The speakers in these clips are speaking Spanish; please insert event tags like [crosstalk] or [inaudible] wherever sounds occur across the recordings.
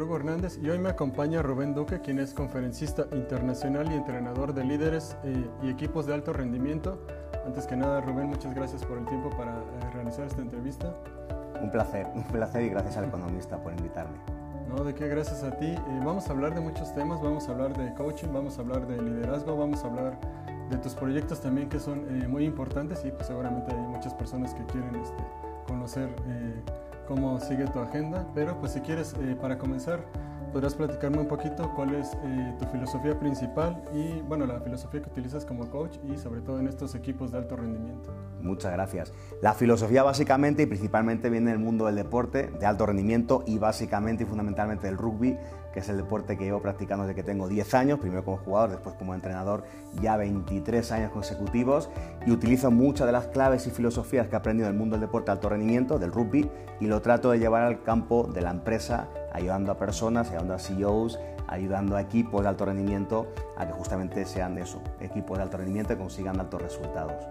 Hugo Hernández y hoy me acompaña Rubén Duque, quien es conferencista internacional y entrenador de líderes eh, y equipos de alto rendimiento. Antes que nada, Rubén, muchas gracias por el tiempo para eh, realizar esta entrevista. Un placer, un placer y gracias al economista por invitarme. No, de qué, gracias a ti. Eh, vamos a hablar de muchos temas, vamos a hablar de coaching, vamos a hablar de liderazgo, vamos a hablar de tus proyectos también que son muy importantes y pues seguramente hay muchas personas que quieren este, conocer cómo sigue tu agenda, pero pues si quieres, eh, para comenzar, podrás platicarme un poquito cuál es eh, tu filosofía principal y, bueno, la filosofía que utilizas como coach y sobre todo en estos equipos de alto rendimiento. Muchas gracias. La filosofía básicamente y principalmente viene del mundo del deporte de alto rendimiento y básicamente y fundamentalmente del rugby, que es el deporte que llevo practicando desde que tengo 10 años, primero como jugador, después como entrenador, ya 23 años consecutivos, y utilizo muchas de las claves y filosofías que he aprendido del mundo del deporte de alto rendimiento, del rugby, y lo trato de llevar al campo de la empresa, ayudando a personas, ayudando a CEOs, ayudando a equipos de alto rendimiento a que justamente sean eso, equipos de alto rendimiento y consigan altos resultados.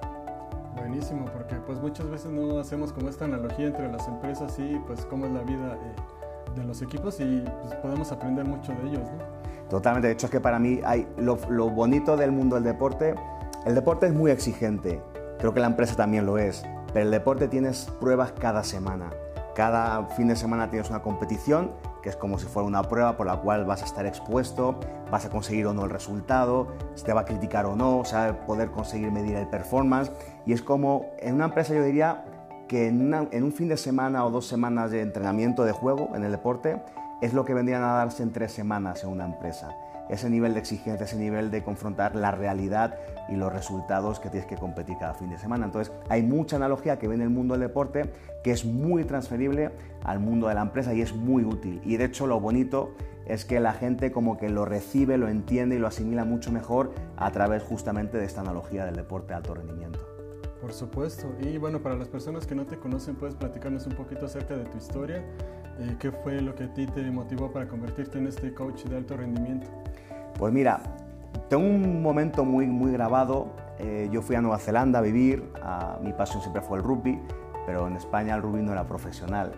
Buenísimo, porque pues muchas veces no hacemos como esta analogía entre las empresas y pues cómo es la vida. Eh, de los equipos y pues, podemos aprender mucho de ellos. ¿no? Totalmente, de hecho es que para mí hay lo, bonito del mundo del deporte, el deporte es muy exigente, creo que la empresa también lo es, pero el deporte tienes pruebas cada semana. Cada fin de semana tienes una competición que es como si fuera una prueba por la cual vas a estar expuesto, vas a conseguir o no el resultado, se te va a criticar o no, o sea, poder conseguir medir el performance. Y es como en una empresa yo diría que en, un fin de semana o dos semanas de entrenamiento de juego en el deporte es lo que vendrían a darse en tres semanas en una empresa. Ese nivel de exigencia, ese nivel de confrontar la realidad y los resultados que tienes que competir cada fin de semana. Entonces, hay mucha analogía que viene del mundo del deporte que es muy transferible al mundo de la empresa y es muy útil. Y de hecho, lo bonito es que la gente como que lo recibe, lo entiende y lo asimila mucho mejor a través justamente de esta analogía del deporte de alto rendimiento. Por supuesto. Y bueno, para las personas que no te conocen, puedes platicarnos un poquito acerca de tu historia. Eh, ¿Qué fue lo que a ti te motivó para convertirte en este coach de alto rendimiento? Pues mira, tengo un momento muy, muy grabado. Eh, yo fui a Nueva Zelanda a vivir. mi pasión siempre fue el rugby, pero en España el rugby no era profesional.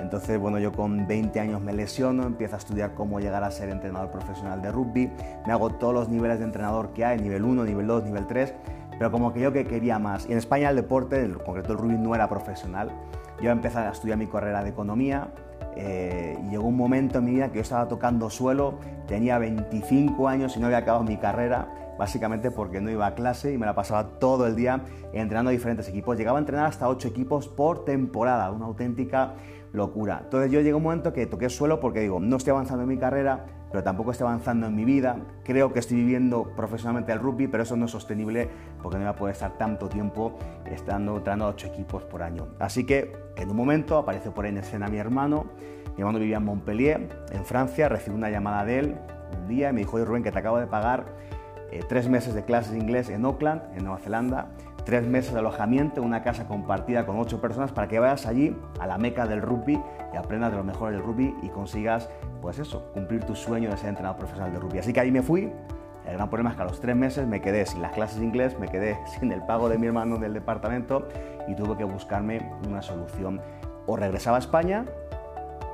Entonces, bueno, yo con 20 años me lesiono, empiezo a estudiar cómo llegar a ser entrenador profesional de rugby, me hago todos los niveles de entrenador que hay, nivel 1, nivel 2, nivel 3, pero como que yo que quería más. Y en España el deporte, en concreto el rugby, no era profesional. Yo empecé a estudiar mi carrera de economía eh, y llegó un momento en mi vida que yo estaba tocando suelo, tenía 25 años y no había acabado mi carrera, básicamente porque no iba a clase y me la pasaba todo el día entrenando a diferentes equipos. Llegaba a entrenar hasta 8 equipos por temporada, una auténtica locura. Entonces yo llegué a un momento que toqué suelo porque digo, no estoy avanzando en mi carrera, pero tampoco estoy avanzando en mi vida. Creo que estoy viviendo profesionalmente el rugby, pero eso no es sostenible porque no voy a poder estar tanto tiempo estando entrando a ocho equipos por año. Así que en un momento aparece por ahí en escena mi hermano. Mi hermano vivía en Montpellier, en Francia. Recibí una llamada de él un día y me dijo, oye Rubén, que te acabo de pagar eh, tres meses de clases de inglés en Auckland, en Nueva Zelanda tres meses de alojamiento en una casa compartida con ocho personas para que vayas allí a la meca del rugby y aprendas de lo mejor del rugby y consigas, pues eso, cumplir tu sueño de ser entrenador profesional de rugby. Así que ahí me fui. El gran problema es que a los tres meses me quedé sin las clases de inglés, me quedé [laughs] sin el pago de mi hermano del departamento y tuve que buscarme una solución. O regresaba a España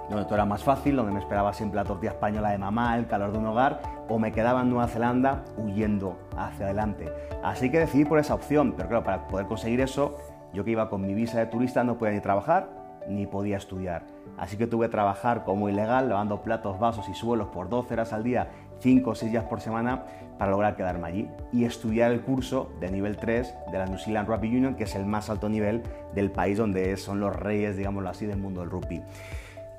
donde todo era más fácil, donde me esperaba siempre la tortilla española de mamá, el calor de un hogar, o me quedaba en Nueva Zelanda huyendo hacia adelante. Así que decidí por esa opción, pero claro, para poder conseguir eso, yo que iba con mi visa de turista no podía ni trabajar ni podía estudiar. Así que tuve que trabajar como ilegal, lavando platos, vasos y suelos por 12 horas al día, 5 o 6 días por semana, para lograr quedarme allí y estudiar el curso de nivel 3 de la New Zealand Rugby Union, que es el más alto nivel del país donde son los reyes, digámoslo así, del mundo del rugby.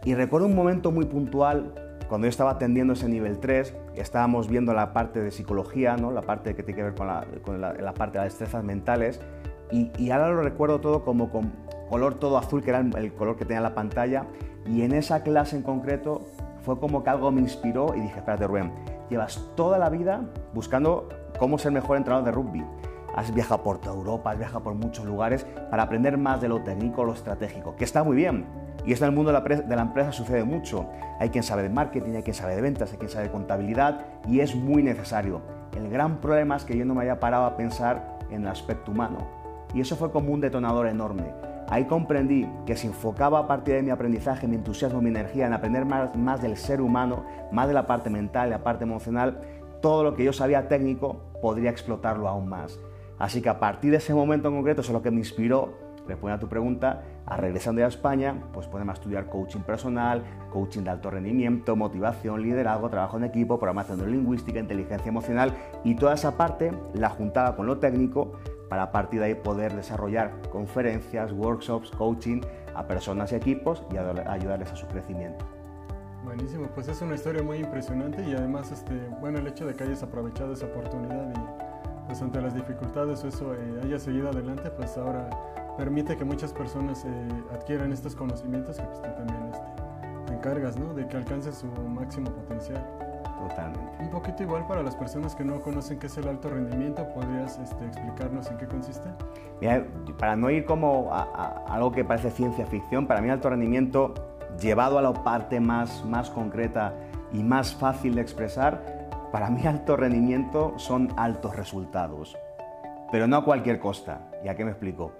Y recuerdo un momento muy puntual cuando yo estaba atendiendo ese nivel 3, estábamos viendo la parte de psicología, ¿no? la parte que tiene que ver con la, parte de las destrezas mentales, y, ahora lo recuerdo todo como con color todo azul, que era el color que tenía la pantalla, y en esa clase en concreto fue como que algo me inspiró y dije, espérate Rubén, llevas toda la vida buscando cómo ser mejor entrenador de rugby. Has viajado por toda Europa, has viajado por muchos lugares para aprender más de lo técnico, lo estratégico, que está muy bien, y esto en el mundo de la, empresa sucede mucho. Hay quien sabe de marketing, hay quien sabe de ventas, hay quien sabe de contabilidad y es muy necesario. El gran problema es que yo no me haya parado a pensar en el aspecto humano. Y eso fue como un detonador enorme. Ahí comprendí que si enfocaba a partir de mi aprendizaje, mi entusiasmo, mi energía en aprender más, más del ser humano, más de la parte mental, la parte emocional, todo lo que yo sabía técnico podría explotarlo aún más. Así que a partir de ese momento en concreto, eso es lo que me inspiró, respondiendo a tu pregunta, a regresando a España, pues ponerme a estudiar coaching personal, coaching de alto rendimiento, motivación, liderazgo, trabajo en equipo, programación lingüística, inteligencia emocional y toda esa parte la juntaba con lo técnico para a partir de ahí poder desarrollar conferencias, workshops, coaching a personas y equipos y ayudarles a su crecimiento. Buenísimo, pues es una historia muy impresionante y además, este, bueno, el hecho de que hayas aprovechado esa oportunidad pues ante las dificultades eso eh, haya seguido adelante, pues ahora permite que muchas personas eh, adquieran estos conocimientos que pues, tú también este, te encargas, ¿no? De que alcancen su máximo potencial. Totalmente. Un poquito igual para las personas que no conocen qué es el alto rendimiento, ¿podrías este, explicarnos en qué consiste? Mira, para no ir como a, algo que parece ciencia ficción, para mí el alto rendimiento, llevado a la parte más, más concreta y más fácil de expresar, para mí alto rendimiento son altos resultados, pero no a cualquier costa. ¿Y a qué me explico?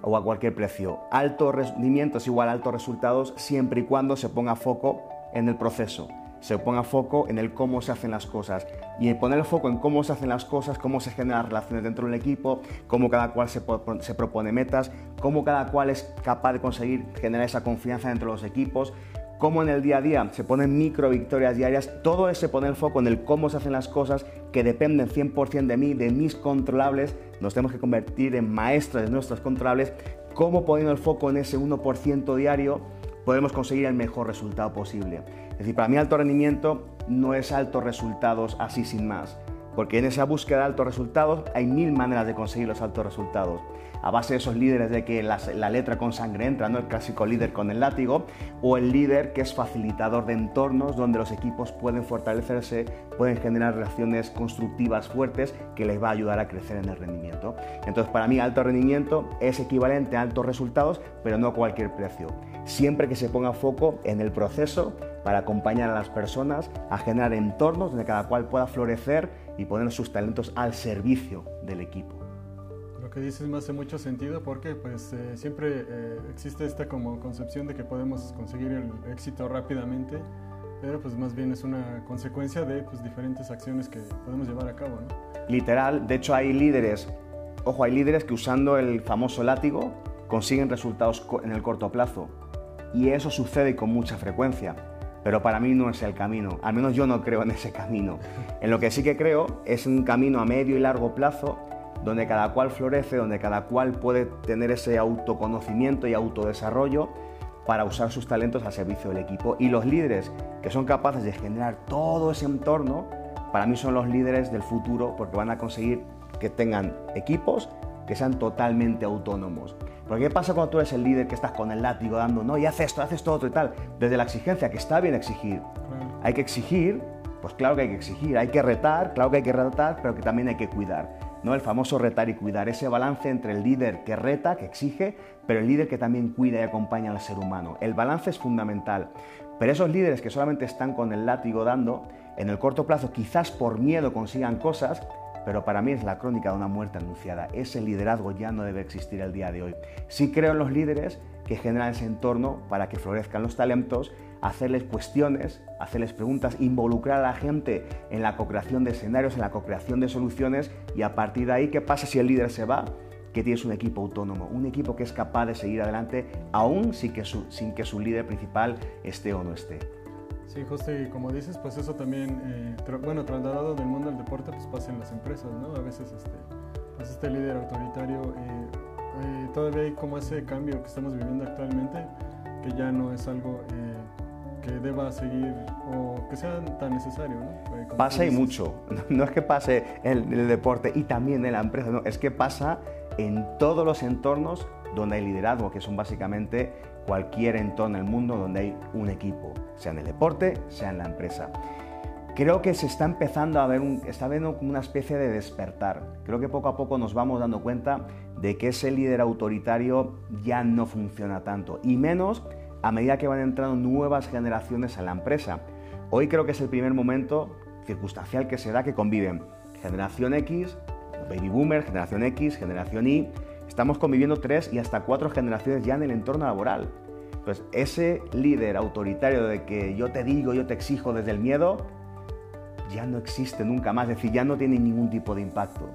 O a cualquier precio. Alto rendimiento es igual a altos resultados siempre y cuando se ponga foco en el proceso se ponga foco en el cómo se hacen las cosas. Y poner el foco en cómo se hacen las cosas, cómo se generan relaciones dentro del equipo, cómo cada cual se, se, propone metas, cómo cada cual es capaz de conseguir generar esa confianza dentro de los equipos, cómo en el día a día se ponen micro victorias diarias, todo ese poner foco en el cómo se hacen las cosas que dependen 100% de mí, de mis controlables, nos tenemos que convertir en maestros de nuestros controlables, cómo poniendo el foco en ese 1% diario podemos conseguir el mejor resultado posible. Es decir, para mí alto rendimiento no es altos resultados así sin más, porque en esa búsqueda de altos resultados hay mil maneras de conseguir los altos resultados a base de esos líderes de que la, letra con sangre entra, ¿no? el clásico líder con el látigo, o el líder que es facilitador de entornos donde los equipos pueden fortalecerse, pueden generar relaciones constructivas fuertes que les va a ayudar a crecer en el rendimiento. Entonces, para mí, alto rendimiento es equivalente a altos resultados, pero no a cualquier precio. Siempre que se ponga foco en el proceso para acompañar a las personas a generar entornos donde cada cual pueda florecer y poner sus talentos al servicio del equipo que dices me hace mucho sentido porque pues eh, siempre eh, existe esta como concepción de que podemos conseguir el éxito rápidamente, pero pues más bien es una consecuencia de pues, diferentes acciones que podemos llevar a cabo. ¿no? Literal, de hecho hay líderes, ojo, hay líderes que usando el famoso látigo consiguen resultados en el corto plazo y eso sucede con mucha frecuencia. Pero para mí no es el camino, al menos yo no creo en ese camino. En lo que sí que creo es un camino a medio y largo plazo donde cada cual florece, donde cada cual puede tener ese autoconocimiento y autodesarrollo para usar sus talentos al servicio del equipo. Y los líderes que son capaces de generar todo ese entorno, para mí son los líderes del futuro porque van a conseguir que tengan equipos que sean totalmente autónomos. Porque ¿qué pasa cuando tú eres el líder que estás con el látigo dando, no, y haces esto, haces todo otro y tal? Desde la exigencia, que está bien exigir. Hay que exigir, pues claro que hay que exigir, hay que retar, claro que hay que retar, pero que también hay que cuidar. ¿No? El famoso retar y cuidar, ese balance entre el líder que reta, que exige, pero el líder que también cuida y acompaña al ser humano. El balance es fundamental. Pero esos líderes que solamente están con el látigo dando, en el corto plazo quizás por miedo consigan cosas, pero para mí es la crónica de una muerte anunciada. Ese liderazgo ya no debe existir el día de hoy. Sí creo en los líderes que generan ese entorno para que florezcan los talentos hacerles cuestiones, hacerles preguntas, involucrar a la gente en la co-creación de escenarios, en la co-creación de soluciones y a partir de ahí, ¿qué pasa si el líder se va? Que tienes un equipo autónomo, un equipo que es capaz de seguir adelante aún sin que su, sin que su líder principal esté o no esté. Sí, justo y como dices, pues eso también, eh, bueno, trasladado del mundo del deporte, pues pasa en las empresas, ¿no? A veces este, pues este líder autoritario, eh, eh, todavía hay como ese cambio que estamos viviendo actualmente, que ya no es algo deba seguir o que sea tan necesario. ¿no? Eh, pasa y mucho. [laughs] No es que pase en el deporte y también en la empresa, no, es que pasa en todos los entornos donde hay liderazgo, que son básicamente cualquier entorno en el mundo donde hay un equipo, sea en el deporte, sea en la empresa. Creo que se está empezando a ver, un, está habiendo como una especie de despertar. Creo que poco a poco nos vamos dando cuenta de que ese líder autoritario ya no funciona tanto, y menos a medida que van entrando nuevas generaciones a la empresa. Hoy creo que es el primer momento circunstancial que se da que conviven generación X, baby boomer, generación X, generación Y, estamos conviviendo tres y hasta cuatro generaciones ya en el entorno laboral. Pues ese líder autoritario de que yo te digo, yo te exijo desde el miedo, ya no existe nunca más, es decir, ya no tiene ningún tipo de impacto.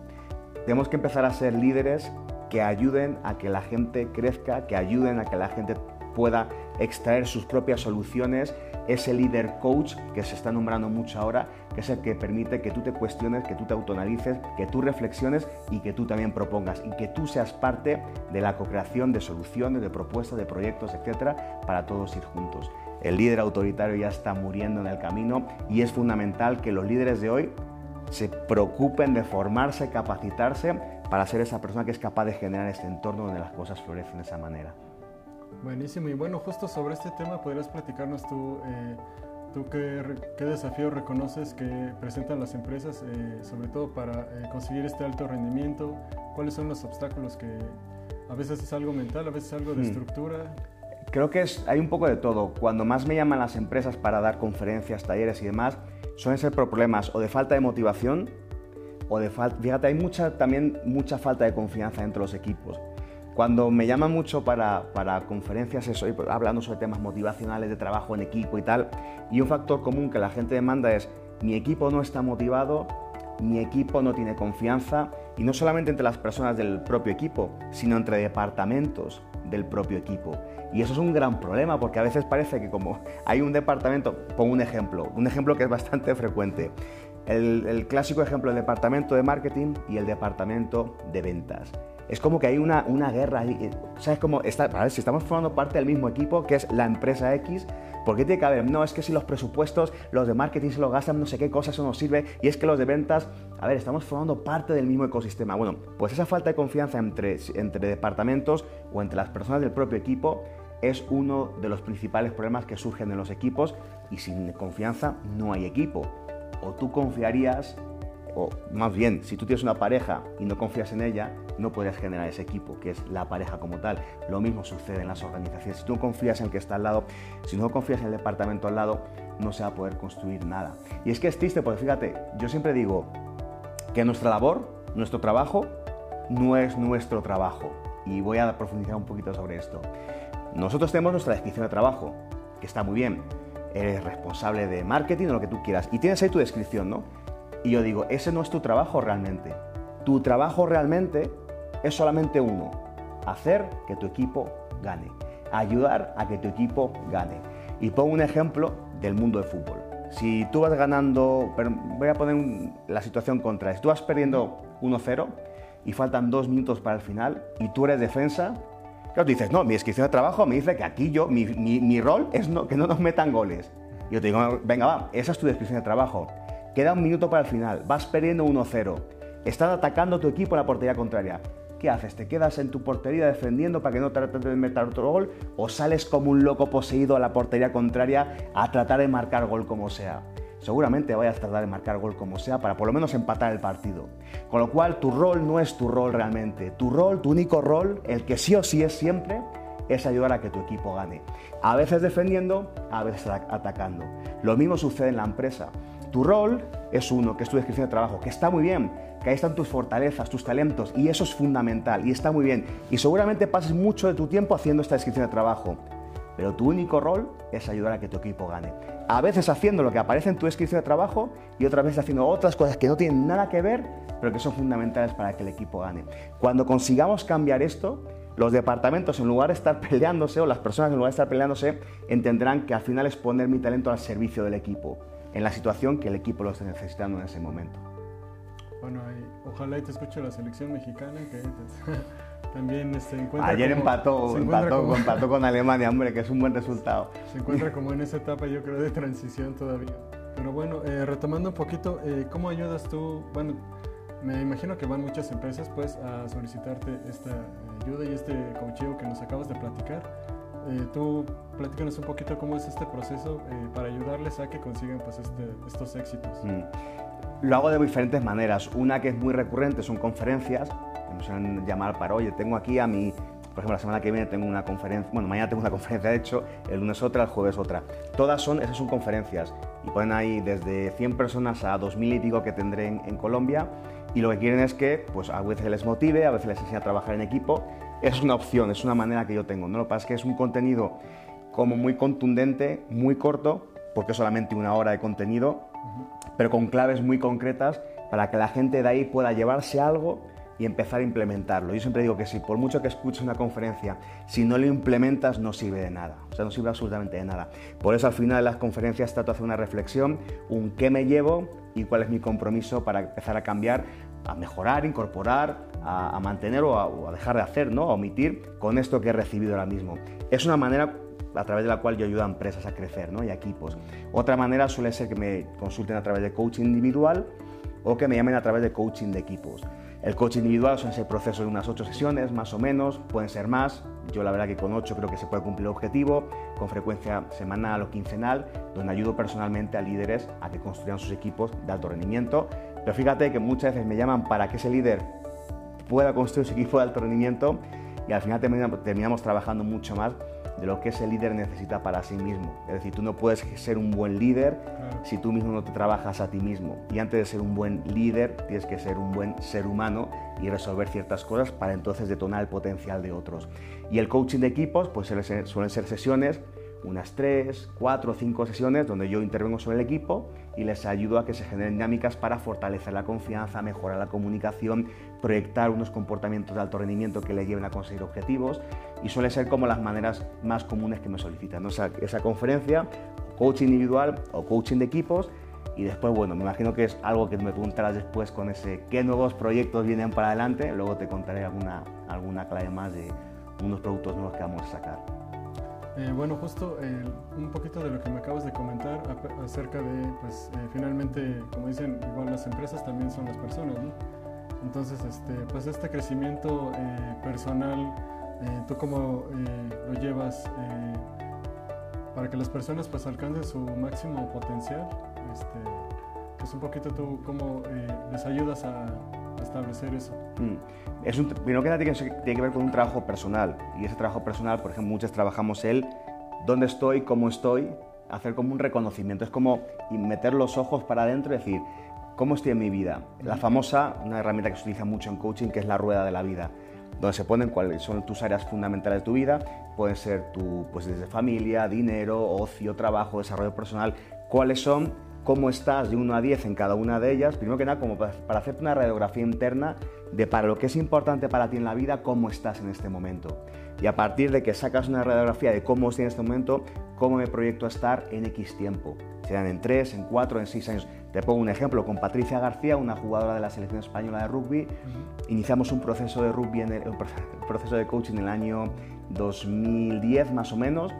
Tenemos que empezar a ser líderes que ayuden a que la gente crezca, que ayuden a que la gente pueda extraer sus propias soluciones, ese líder coach que se está nombrando mucho ahora, que es el que permite que tú te cuestiones, que tú te autonalices, que tú reflexiones y que tú también propongas y que tú seas parte de la co-creación de soluciones, de propuestas, de proyectos, etcétera, para todos ir juntos. El líder autoritario ya está muriendo en el camino y es fundamental que los líderes de hoy se preocupen de formarse, capacitarse para ser esa persona que es capaz de generar este entorno donde las cosas florecen de esa manera. Buenísimo. Y bueno, justo sobre este tema, ¿podrías platicarnos tú, eh, tú qué, qué, desafíos reconoces que presentan las empresas, eh, sobre todo para eh, conseguir este alto rendimiento? ¿Cuáles son los obstáculos que a veces es algo mental, a veces es algo de hmm. estructura? Creo que es, hay un poco de todo. Cuando más me llaman las empresas para dar conferencias, talleres y demás, suelen ser problemas o de falta de motivación o de falta... Fíjate, hay mucha, también mucha falta de confianza entre los equipos. Cuando me llaman mucho para, para conferencias, estoy hablando sobre temas motivacionales de trabajo en equipo y tal, y un factor común que la gente demanda es, mi equipo no está motivado, mi equipo no tiene confianza, y no solamente entre las personas del propio equipo, sino entre departamentos del propio equipo. Y eso es un gran problema porque a veces parece que como hay un departamento, pongo un ejemplo, un ejemplo que es bastante [laughs] frecuente, el, el clásico ejemplo del departamento de marketing y el departamento de ventas es como que hay una, una guerra. Eh, ¿Sabes cómo? Está, a ver, si estamos formando parte del mismo equipo, que es la empresa X, ¿por qué tiene que haber? No, es que si los presupuestos, los de marketing se los gastan, no sé qué cosas, eso nos sirve, y es que los de ventas, a ver, estamos formando parte del mismo ecosistema. Bueno, pues esa falta de confianza entre, entre departamentos o entre las personas del propio equipo es uno de los principales problemas que surgen en los equipos y sin confianza no hay equipo. O tú confiarías o más bien, si tú tienes una pareja y no confías en ella, no podrías generar ese equipo, que es la pareja como tal. Lo mismo sucede en las organizaciones. Si tú no confías en el que está al lado, si no confías en el departamento al lado, no se va a poder construir nada. Y es que es triste, porque fíjate, yo siempre digo que nuestra labor, nuestro trabajo, no es nuestro trabajo. Y voy a profundizar un poquito sobre esto. Nosotros tenemos nuestra descripción de trabajo, que está muy bien. Eres responsable de marketing o lo que tú quieras. Y tienes ahí tu descripción, ¿no? Y yo digo, ese no es tu trabajo realmente. Tu trabajo realmente es solamente uno, hacer que tu equipo gane, ayudar a que tu equipo gane. Y pongo un ejemplo del mundo del fútbol. Si tú vas ganando, voy a poner la situación contra, si tú vas perdiendo 1-0 y faltan dos minutos para el final y tú eres defensa, claro, tú dices, no, mi descripción de trabajo me dice que aquí yo, mi, mi rol es no, que no nos metan goles. Y yo te digo, venga, va, esa es tu descripción de trabajo. Queda un minuto para el final, vas perdiendo 1-0. Están atacando tu equipo a la portería contraria. ¿Qué haces? ¿Te quedas en tu portería defendiendo para que no traten de meter otro gol? ¿O sales como un loco poseído a la portería contraria a tratar de marcar gol como sea? Seguramente vayas a tratar de marcar gol como sea para por lo menos empatar el partido. Con lo cual tu rol no es tu rol realmente. Tu rol, tu único rol, el que sí o sí es siempre, es ayudar a que tu equipo gane. A veces defendiendo, a veces atacando. Lo mismo sucede en la empresa. Tu rol es uno, que es tu descripción de trabajo, que está muy bien, que ahí están tus fortalezas, tus talentos, y eso es fundamental, y está muy bien. Y seguramente pases mucho de tu tiempo haciendo esta descripción de trabajo, pero tu único rol es ayudar a que tu equipo gane. A veces haciendo lo que aparece en tu descripción de trabajo y otras veces haciendo otras cosas que no tienen nada que ver, pero que son fundamentales para que el equipo gane. Cuando consigamos cambiar esto, los departamentos en lugar de estar peleándose o las personas en lugar de estar peleándose entenderán que al final es poner mi talento al servicio del equipo en la situación que el equipo lo esté necesitando en ese momento. Bueno, ojalá y te escuche la selección mexicana que [laughs] también se encuentra. Ayer empató, [laughs] empató, con Alemania, hombre, que es un buen resultado. Se encuentra como en esa etapa, yo creo, de transición todavía. Pero bueno, eh, retomando un poquito, eh, ¿cómo ayudas tú? Bueno, me imagino que van muchas empresas pues a solicitarte esta ayuda y este coaching que nos acabas de platicar. Eh, tú platícanos un poquito cómo es este proceso eh, para ayudarles a que consigan pues, este, estos éxitos. Mm. Lo hago de diferentes maneras. Una que es muy recurrente son conferencias, que me suelen llamar para, oye, tengo aquí a mi, por ejemplo, la semana que viene tengo una conferencia, bueno, mañana tengo una [laughs] conferencia de hecho, el lunes otra, el jueves otra. Todas son, esas son conferencias y ponen ahí desde 100 personas a 2.000 y pico que tendré en, Colombia y lo que quieren es que pues, a veces les motive, a veces les enseñe a trabajar en equipo. Es una opción, es una manera que yo tengo. ¿no? Lo que pasa es que es un contenido como muy contundente, muy corto, porque es solamente una hora de contenido, pero con claves muy concretas para que la gente de ahí pueda llevarse algo y empezar a implementarlo. Yo siempre digo que si por mucho que escuches una conferencia, si no lo implementas no sirve de nada, o sea, no sirve absolutamente de nada. Por eso al final de las conferencias trato de hacer una reflexión, un qué me llevo y cuál es mi compromiso para empezar a cambiar, a mejorar, incorporar, a, mantener o a, dejar de hacer, ¿no? a omitir con esto que he recibido ahora mismo. Es una manera a través de la cual yo ayudo a empresas a crecer ¿no? y a equipos. Otra manera suele ser que me consulten a través de coaching individual o que me llamen a través de coaching de equipos. El coaching individual son ese proceso de unas ocho sesiones, más o menos, pueden ser más. Yo la verdad que con ocho creo que se puede cumplir el objetivo, con frecuencia semanal o quincenal, donde ayudo personalmente a líderes a que construyan sus equipos de alto rendimiento. Pero fíjate que muchas veces me llaman para que ese líder pueda construir su equipo de alto rendimiento y al final terminamos trabajando mucho más de lo que ese líder necesita para sí mismo. Es decir, tú no puedes ser un buen líder si tú mismo no te trabajas a ti mismo. Y antes de ser un buen líder, tienes que ser un buen ser humano y resolver ciertas cosas para entonces detonar el potencial de otros. Y el coaching de equipos, pues suelen ser sesiones unas tres, cuatro o cinco sesiones donde yo intervengo sobre el equipo y les ayudo a que se generen dinámicas para fortalecer la confianza, mejorar la comunicación, proyectar unos comportamientos de alto rendimiento que les lleven a conseguir objetivos y suele ser como las maneras más comunes que me solicitan. esa conferencia, coaching individual o coaching de equipos y después, bueno, me imagino que es algo que me preguntarás después con ese qué nuevos proyectos vienen para adelante, luego te contaré alguna, alguna clave más de unos productos nuevos que vamos a sacar. Eh, bueno, justo eh, un poquito de lo que me acabas de comentar acerca de, pues eh, finalmente, como dicen, igual las empresas también son las personas, ¿no? Entonces, este, pues este crecimiento personal, ¿tú cómo lo llevas para que las personas pues alcancen su máximo potencial? Este, pues un poquito tú, ¿cómo les ayudas a establecer eso? Mm. Es un, primero que nada tiene, que ver con un trabajo personal. Y ese trabajo personal, por ejemplo, muchos trabajamos el dónde estoy, cómo estoy, hacer como un reconocimiento. Es como meter los ojos para adentro y decir, ¿cómo estoy en mi vida? La famosa, una herramienta que se utiliza mucho en coaching, que es la rueda de la vida, donde se ponen cuáles son tus áreas fundamentales de tu vida. Pueden ser tu, pues desde familia, dinero, ocio, trabajo, desarrollo personal. ¿Cuáles son cómo estás de 1 a 10 en cada una de ellas, primero que nada como para hacerte una radiografía interna de para lo que es importante para ti en la vida, cómo estás en este momento. Y a partir de que sacas una radiografía de cómo estoy en este momento, cómo me proyecto a estar en X tiempo, sean en 3, en 4, en 6 años. Te pongo un ejemplo, con Patricia García, una jugadora de la selección española de rugby, iniciamos un proceso de rugby, en el, un proceso de coaching en el año 2010 más o menos,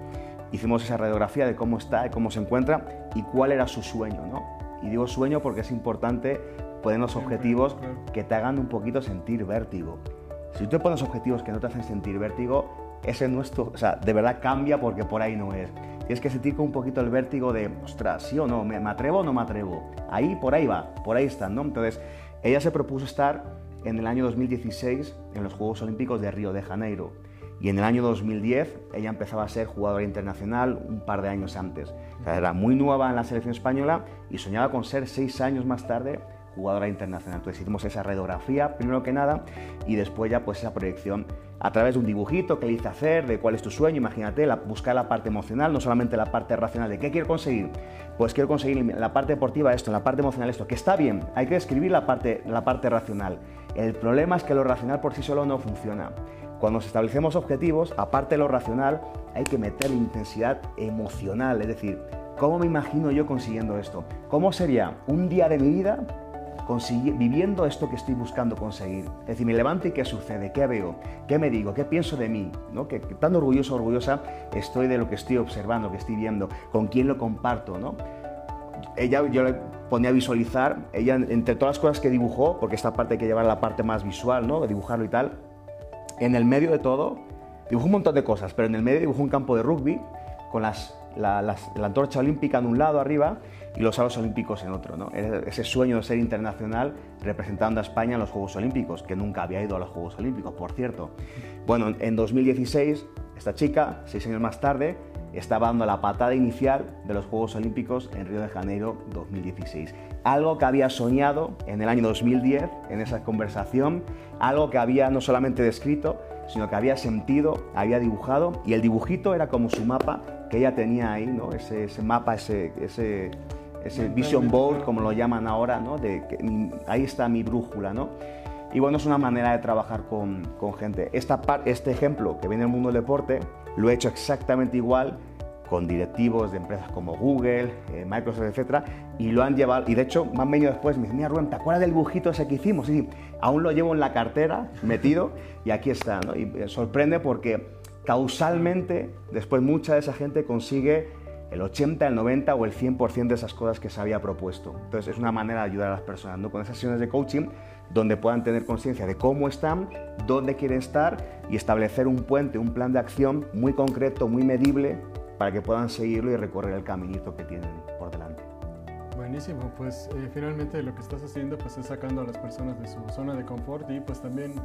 hicimos esa radiografía de cómo está, de cómo se encuentra y cuál era su sueño. ¿no? Y digo sueño porque es importante ponernos objetivos que te hagan un poquito sentir vértigo. Si tú te pones objetivos que no te hacen sentir vértigo, ese nuestro, o sea, de verdad cambia porque por ahí no es. Tienes que sentir con un poquito el vértigo de, ostras, sí o no, ¿me, atrevo o no me atrevo? Ahí, por ahí va, por ahí están, ¿no? Entonces, ella se propuso estar en el año 2016 en los Juegos Olímpicos de Río de Janeiro. Y en el año 2010 ella empezaba a ser jugadora internacional un par de años antes. era muy nueva en la selección española y soñaba con ser seis años más tarde jugadora internacional. Entonces hicimos esa radiografía primero que nada y después ya pues esa proyección a través de un dibujito que le hice hacer de cuál es tu sueño, imagínate, buscar la parte emocional, no solamente la parte racional de qué quiero conseguir. Pues quiero conseguir la parte deportiva esto, la parte emocional esto, que está bien, hay que escribir la parte, la parte racional. El problema es que lo racional por sí solo no funciona. Cuando nos establecemos objetivos, aparte de lo racional, hay que meter intensidad emocional, es decir, ¿cómo me imagino yo consiguiendo esto? ¿Cómo sería un día de mi vida viviendo esto que estoy buscando conseguir? Es decir, me levanto y ¿qué sucede? ¿Qué veo? ¿Qué me digo? ¿Qué pienso de mí? ¿No? Que, tan orgulloso, orgullosa estoy de lo que estoy observando, que estoy viendo, con quién lo comparto, ¿no? Ella, yo le ponía a visualizar, ella entre todas las cosas que dibujó, porque esta parte hay que llevar la parte más visual, ¿no? De dibujarlo y tal, en el medio de todo, dibujó un montón de cosas, pero en el medio dibujó un campo de rugby con las, la, antorcha olímpica en un lado arriba y los aros olímpicos en otro. ¿no? Ese sueño de ser internacional representando a España en los Juegos Olímpicos, que nunca había ido a los Juegos Olímpicos, por cierto. Bueno, en 2016, esta chica, seis años más tarde, estaba dando la patada inicial de los Juegos Olímpicos en Río de Janeiro 2016. Algo que había soñado en el año 2010, en esa conversación, algo que había no solamente descrito, sino que había sentido, había dibujado, y el dibujito era como su mapa que ella tenía ahí, ¿no? ese, mapa, ese, ese vision board, como lo llaman ahora, ¿no? de que, ahí está mi brújula. ¿no? Y bueno, es una manera de trabajar con, con gente. Esta, este ejemplo que viene del mundo del deporte, lo he hecho exactamente igual con directivos de empresas como Google, eh, Microsoft, etcétera, y lo han llevado, y de hecho me han venido después, me dicen, mira Rubén, ¿te acuerdas del bujito ese que hicimos? Sí, aún lo llevo en la cartera, metido, y aquí está, ¿no? Y eh, sorprende porque causalmente, después mucha de esa gente consigue el 80, el 90 o el 100% de esas cosas que se había propuesto. Entonces es una manera de ayudar a las personas, ¿no? Con esas sesiones de coaching donde puedan tener conciencia de cómo están, dónde quieren estar y establecer un puente, un plan de acción muy concreto, muy medible, para que puedan seguirlo y recorrer el caminito que tienen por delante. Buenísimo, pues eh, finalmente lo que estás haciendo pues es sacando a las personas de su zona de confort y pues también,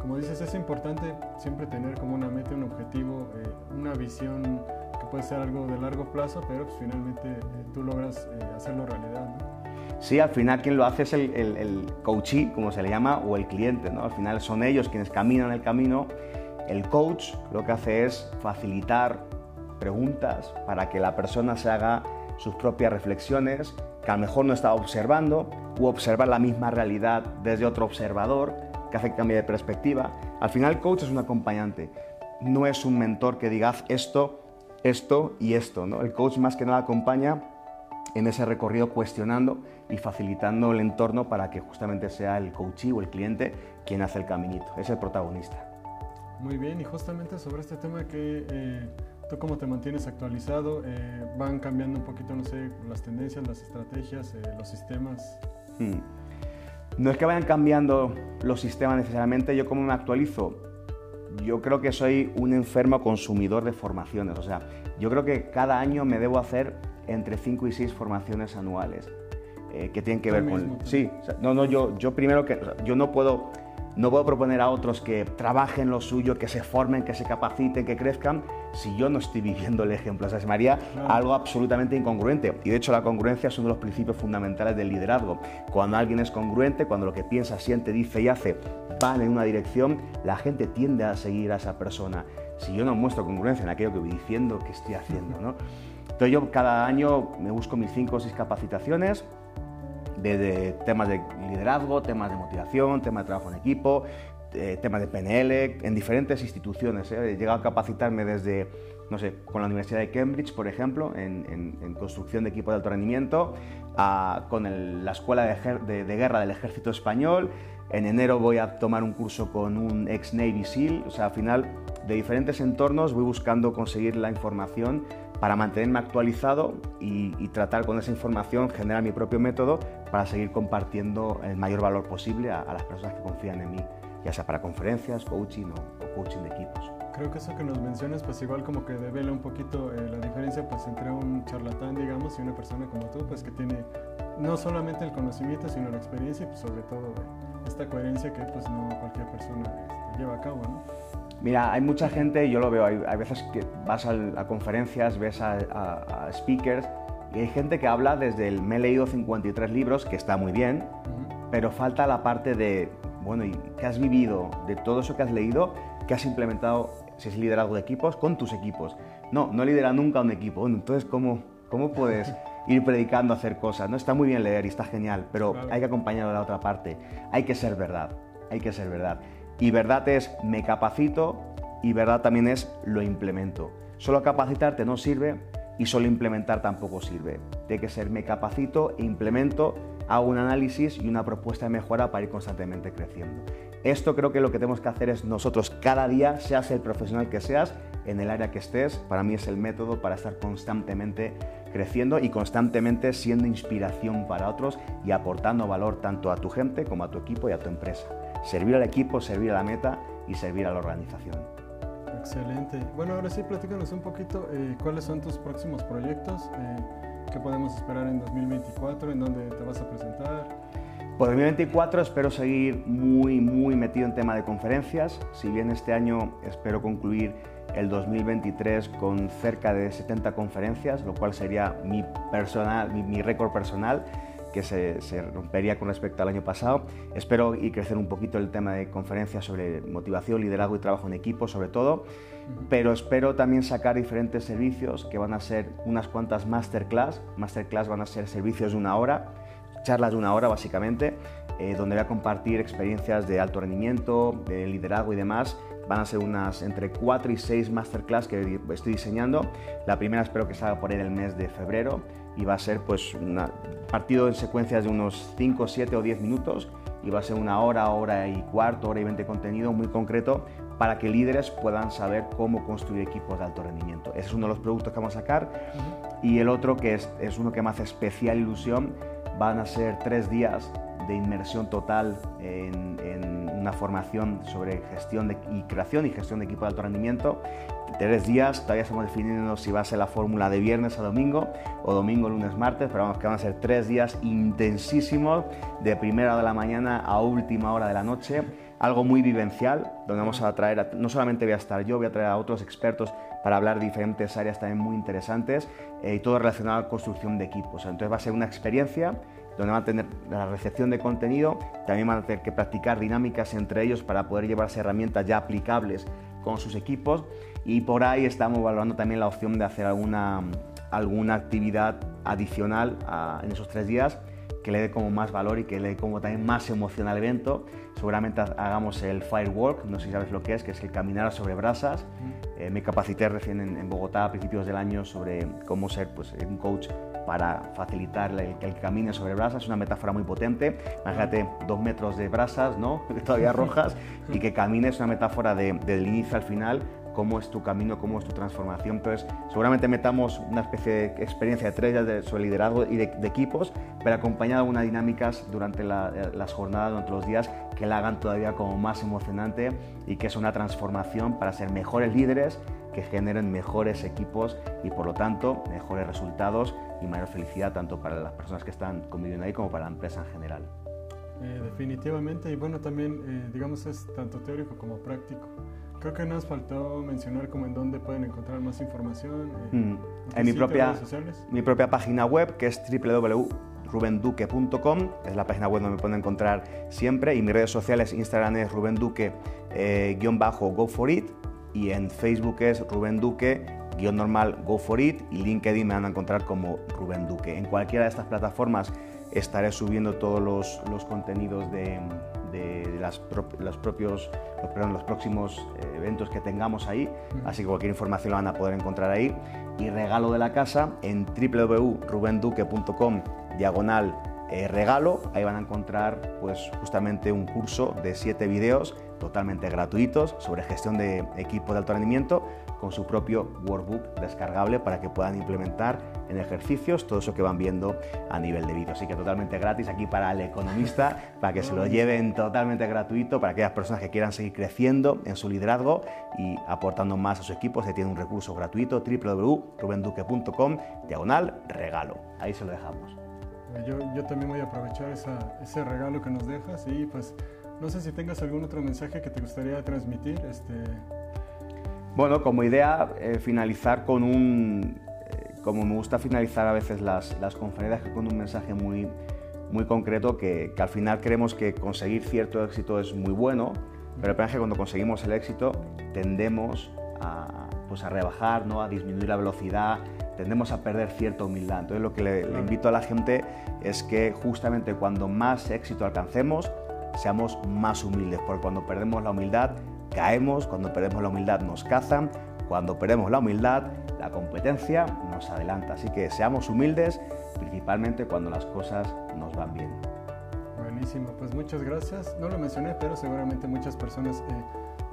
como dices, es importante siempre tener como una meta, un objetivo, eh, una visión que puede ser algo de largo plazo, pero pues finalmente eh, tú logras hacerlo realidad. ¿no? Sí, al final quien lo hace es el, el, el coachee, como se le llama, o el cliente. ¿no? Al final son ellos quienes caminan el camino. El coach lo que hace es facilitar preguntas para que la persona se haga sus propias reflexiones, que a lo mejor no está observando, o observar la misma realidad desde otro observador, que hace que cambie de perspectiva. Al final el coach es un acompañante, no es un mentor que diga esto, esto y esto. ¿no? El coach más que nada acompaña en ese recorrido cuestionando y facilitando el entorno para que justamente sea el coachee o el cliente quien hace el caminito, es el protagonista. Muy bien, y justamente sobre este tema que eh, tú cómo te mantienes actualizado, eh, van cambiando un poquito, no sé, las tendencias, las estrategias, eh, los sistemas. Hmm. No es que vayan cambiando los sistemas necesariamente, yo cómo me actualizo, yo creo que soy un enfermo consumidor de formaciones, o sea, yo creo que cada año me debo hacer entre 5 y 6 formaciones anuales eh, que tienen que ver con... Sí, no, no, yo, yo primero que... yo no puedo, no puedo proponer a otros que trabajen lo suyo, que se formen, que se capaciten, que crezcan, si yo no estoy [laughs] viviendo el ejemplo. O sea, se me haría algo absolutamente incongruente. Y de hecho la congruencia es uno de los principios fundamentales del liderazgo. Cuando alguien es congruente, cuando lo que piensa, siente, dice y hace van en una dirección, la gente tiende a seguir a esa persona. Si yo no muestro congruencia en aquello que voy diciendo, que estoy haciendo, ¿no? Entonces yo cada año me busco mis cinco o seis capacitaciones de, temas de liderazgo, temas de motivación, temas de trabajo en equipo, temas de PNL, en diferentes instituciones. ¿eh? He llegado a capacitarme desde, no sé, con la Universidad de Cambridge, por ejemplo, en, construcción de equipos de alto rendimiento, con la Escuela de, Guerra del Ejército Español. En enero voy a tomar un curso con un ex Navy SEAL. O sea, al final, de diferentes entornos voy buscando conseguir la información para mantenerme actualizado y, tratar con esa información, generar mi propio método para seguir compartiendo el mayor valor posible a, las personas que confían en mí, ya sea para conferencias, coaching o, coaching de equipos. Creo que eso que nos mencionas, pues igual como que devela un poquito eh, la diferencia pues entre un charlatán, digamos, y una persona como tú, pues que tiene no solamente el conocimiento, sino la experiencia y pues sobre todo eh, esta coherencia que pues no cualquier persona este, lleva a cabo, ¿no? Mira, hay mucha gente, yo lo veo, hay, veces que vas a, conferencias, ves a, speakers y hay gente que habla desde el me he leído 53 libros, que está muy bien, pero falta la parte de, bueno, ¿y qué has vivido de todo eso que has leído, que has implementado, si es liderazgo de equipos, con tus equipos? No, no lidera nunca un equipo. entonces, ¿cómo, cómo puedes [laughs] ir predicando, hacer cosas? No está muy bien leer y está genial, pero hay que acompañarlo de la otra parte. Hay que ser verdad, hay que ser verdad. Y verdad es me capacito y verdad también es lo implemento. Solo capacitarte no sirve y solo implementar tampoco sirve. Tiene que ser me capacito e implemento, hago un análisis y una propuesta de mejora para ir constantemente creciendo. Esto creo que lo que tenemos que hacer es nosotros cada día, seas el profesional que seas, en el área que estés, para mí es el método para estar constantemente creciendo y constantemente siendo inspiración para otros y aportando valor tanto a tu gente como a tu equipo y a tu empresa servir al equipo, servir a la meta y servir a la organización. Excelente. Bueno, ahora sí, platícanos un poquito eh, cuáles son tus próximos proyectos, eh, qué podemos esperar en 2024, en dónde te vas a presentar. Por 2024 espero seguir muy, muy metido en tema de conferencias. Si bien este año espero concluir el 2023 con cerca de 70 conferencias, lo cual sería mi, personal, mi, récord personal que se, rompería con respecto al año pasado. Espero y crecer un poquito el tema de conferencias sobre motivación, liderazgo y trabajo en equipo, sobre todo, pero espero también sacar diferentes servicios que van a ser unas cuantas masterclass. Masterclass van a ser servicios de una hora, charlas de una hora básicamente, eh, donde voy a compartir experiencias de alto rendimiento, de liderazgo y demás. Van a ser unas entre 4 y 6 masterclass que estoy diseñando. La primera espero que salga por ahí el mes de febrero y va a ser pues un partido en secuencias de unos 5, 7 o 10 minutos y va a ser una hora, hora y cuarto, hora y 20 contenido muy concreto para que líderes puedan saber cómo construir equipos de alto rendimiento. Ese es uno de los productos que vamos a sacar. Y el otro, que es, es uno que me hace especial ilusión, van a ser tres días de inmersión total en, una formación sobre gestión de, y creación y gestión de equipo de alto rendimiento. Tres días, todavía estamos definiendo si va a ser la fórmula de viernes a domingo o domingo, lunes, martes, pero vamos que van a ser tres días intensísimos de primera de la mañana a última hora de la noche algo muy vivencial, donde vamos a traer, no solamente voy a estar yo, voy a traer a otros expertos para hablar de diferentes áreas también muy interesantes eh, y todo relacionado a construcción de equipos. Entonces va a ser una experiencia donde van a tener la recepción de contenido, también van a tener que practicar dinámicas entre ellos para poder llevarse herramientas ya aplicables con sus equipos y por ahí estamos valorando también la opción de hacer alguna, alguna actividad adicional en esos tres días que le dé como más valor y que le dé como también más emoción al evento. Seguramente hagamos el firework, no sé si sabes lo que es, que es el caminar sobre brasas. Eh, me capacité recién en, Bogotá a principios del año sobre cómo ser pues, un coach para facilitar el que el camine sobre brasas. Es una metáfora muy potente. Imagínate dos metros de brasas, ¿no? [laughs] todavía rojas, y que camine es una metáfora de, del inicio al final cómo es tu camino, cómo es tu transformación. Entonces, seguramente metamos una especie de experiencia de tres sobre liderazgo y de, equipos, pero acompañado de unas dinámicas durante las jornadas, durante los días, que la hagan todavía como más emocionante y que es una transformación para ser mejores líderes, que generen mejores equipos y por lo tanto mejores resultados y mayor felicidad tanto para las personas que están conviviendo ahí como para la empresa en general. Eh, definitivamente y bueno también eh, digamos es tanto teórico como práctico. Creo que nos faltó mencionar como en dónde pueden encontrar más información. Eh, mm. En mi propia, mi propia página web, que es www.rubenduque.com, es la página web donde me pueden encontrar siempre, y mis redes sociales, Instagram es rubenduque, eh, for it, y en Facebook es Rubén Duque, guion normal, go for it, y LinkedIn me van a encontrar como Rubén Duque. En cualquiera de estas plataformas estaré subiendo todos los, los contenidos de de, las los propios, los, los próximos eh, eventos que tengamos ahí, así que cualquier información la van a poder encontrar ahí. Y regalo de la casa en www.rubenduque.com diagonal eh, regalo, ahí van a encontrar pues justamente un curso de siete vídeos totalmente gratuitos sobre gestión de equipo de alto rendimiento con su propio workbook descargable para que puedan implementar en ejercicios todo eso que van viendo a nivel de vídeo. Así que totalmente gratis aquí para el economista, [laughs] para que se lo lleven totalmente gratuito para aquellas personas que quieran seguir creciendo en su liderazgo y aportando más a su equipo. Se tiene un recurso gratuito www.rubenduque.com diagonal regalo. Ahí se lo dejamos. Yo, yo también voy a aprovechar ese regalo que nos dejas y pues no sé si tengas algún otro mensaje que te gustaría transmitir. Este... Bueno, como idea, eh, finalizar con un, eh, como me gusta finalizar a veces las, las conferencias, con un mensaje muy, muy concreto que, que, al final creemos que conseguir cierto éxito es muy bueno, pero el que cuando conseguimos el éxito tendemos a, pues a rebajar, ¿no? a disminuir la velocidad, tendemos a perder cierta humildad. Entonces lo que le, le invito a la gente es que justamente cuando más éxito alcancemos, seamos más humildes, porque cuando perdemos la humildad caemos, cuando perdemos la humildad nos cazan, cuando perdemos la humildad la competencia nos adelanta. Así que seamos humildes, principalmente cuando las cosas nos van bien. Buenísimo, pues muchas gracias. No lo mencioné, pero seguramente muchas personas eh,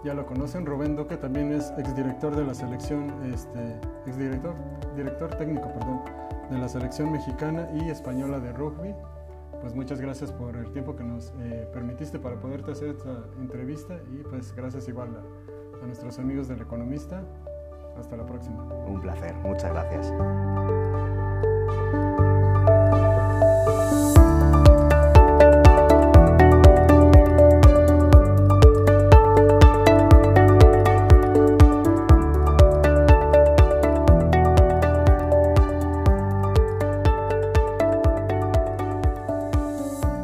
ya lo conocen. Rubén Duque también es exdirector de la selección, este, exdirector, director técnico, perdón, de la selección mexicana y española de rugby pues muchas gracias por el tiempo que nos eh, permitiste para poderte hacer esta entrevista y pues gracias igual a, a nuestros amigos del Economista. Hasta la próxima. Un placer, muchas gracias.